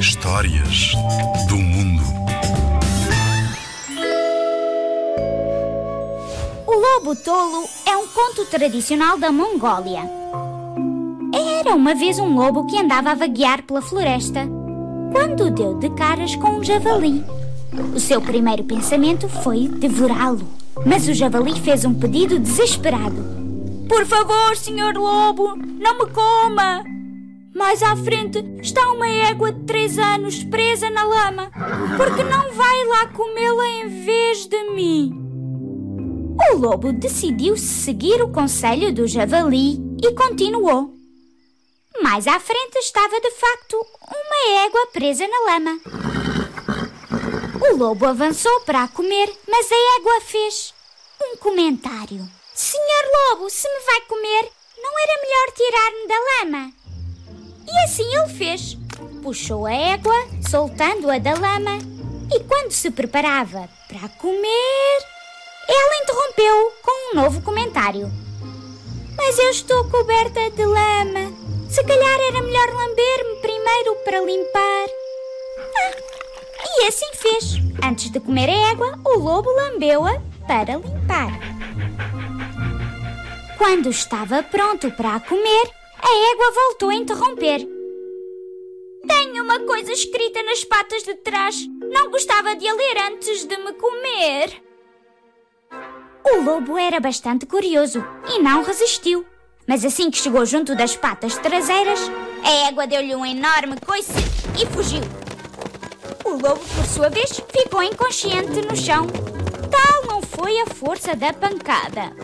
Histórias do mundo. O Lobo Tolo é um conto tradicional da Mongólia. Era uma vez um lobo que andava a vaguear pela floresta quando deu de caras com um javali. O seu primeiro pensamento foi devorá-lo, mas o javali fez um pedido desesperado: Por favor, senhor lobo, não me coma! Mais à frente está uma égua de três anos presa na lama. Porque não vai lá comê-la em vez de mim? O lobo decidiu seguir o conselho do javali e continuou. Mais à frente estava de facto uma égua presa na lama. O lobo avançou para a comer, mas a égua fez um comentário. Senhor lobo, se me vai comer, não era melhor tirar-me da lama? E assim ele fez. Puxou a égua, soltando-a da lama, e quando se preparava para comer, ela interrompeu com um novo comentário. Mas eu estou coberta de lama. Se calhar era melhor lamber-me primeiro para limpar. Ah, e assim fez. Antes de comer a égua, o lobo lambeu-a para limpar. Quando estava pronto para comer, a égua voltou a interromper. Tenho uma coisa escrita nas patas de trás. Não gostava de a ler antes de me comer. O lobo era bastante curioso e não resistiu. Mas assim que chegou junto das patas traseiras, a égua deu-lhe um enorme coice e fugiu. O lobo, por sua vez, ficou inconsciente no chão. Tal não foi a força da pancada.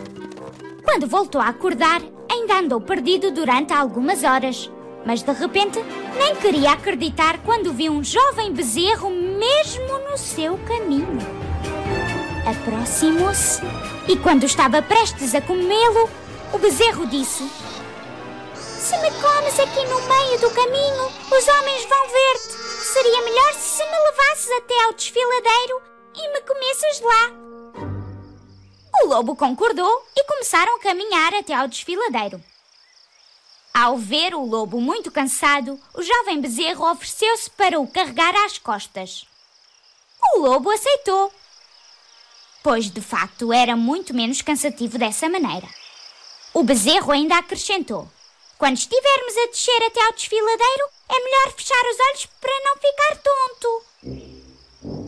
Quando voltou a acordar, ainda andou perdido durante algumas horas. Mas de repente, nem queria acreditar quando viu um jovem bezerro mesmo no seu caminho. Aproximou-se e, quando estava prestes a comê-lo, o bezerro disse: Se me comes aqui no meio do caminho, os homens vão ver-te. Seria melhor se me levasses até ao desfiladeiro e me comesses lá. O lobo concordou e começaram a caminhar até ao desfiladeiro. Ao ver o lobo muito cansado, o jovem bezerro ofereceu-se para o carregar às costas. O lobo aceitou, pois de facto era muito menos cansativo dessa maneira. O bezerro ainda acrescentou: Quando estivermos a descer até ao desfiladeiro, é melhor fechar os olhos para não ficar tonto.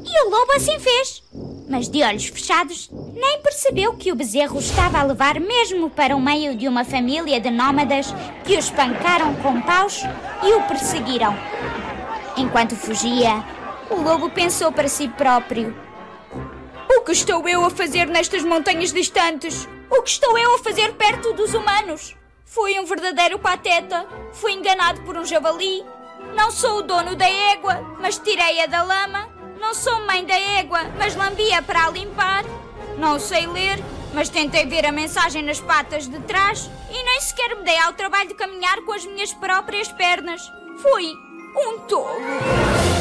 E o lobo assim fez. Mas de olhos fechados, nem percebeu que o bezerro estava a levar mesmo para o meio de uma família de nómadas que o espancaram com paus e o perseguiram. Enquanto fugia, o lobo pensou para si próprio: O que estou eu a fazer nestas montanhas distantes? O que estou eu a fazer perto dos humanos? Fui um verdadeiro pateta. Fui enganado por um javali. Não sou o dono da égua, mas tirei-a da lama. Não sou mãe da égua, mas lambi-a para a limpar. Não sei ler, mas tentei ver a mensagem nas patas de trás e nem sequer me dei ao trabalho de caminhar com as minhas próprias pernas. Fui um tolo.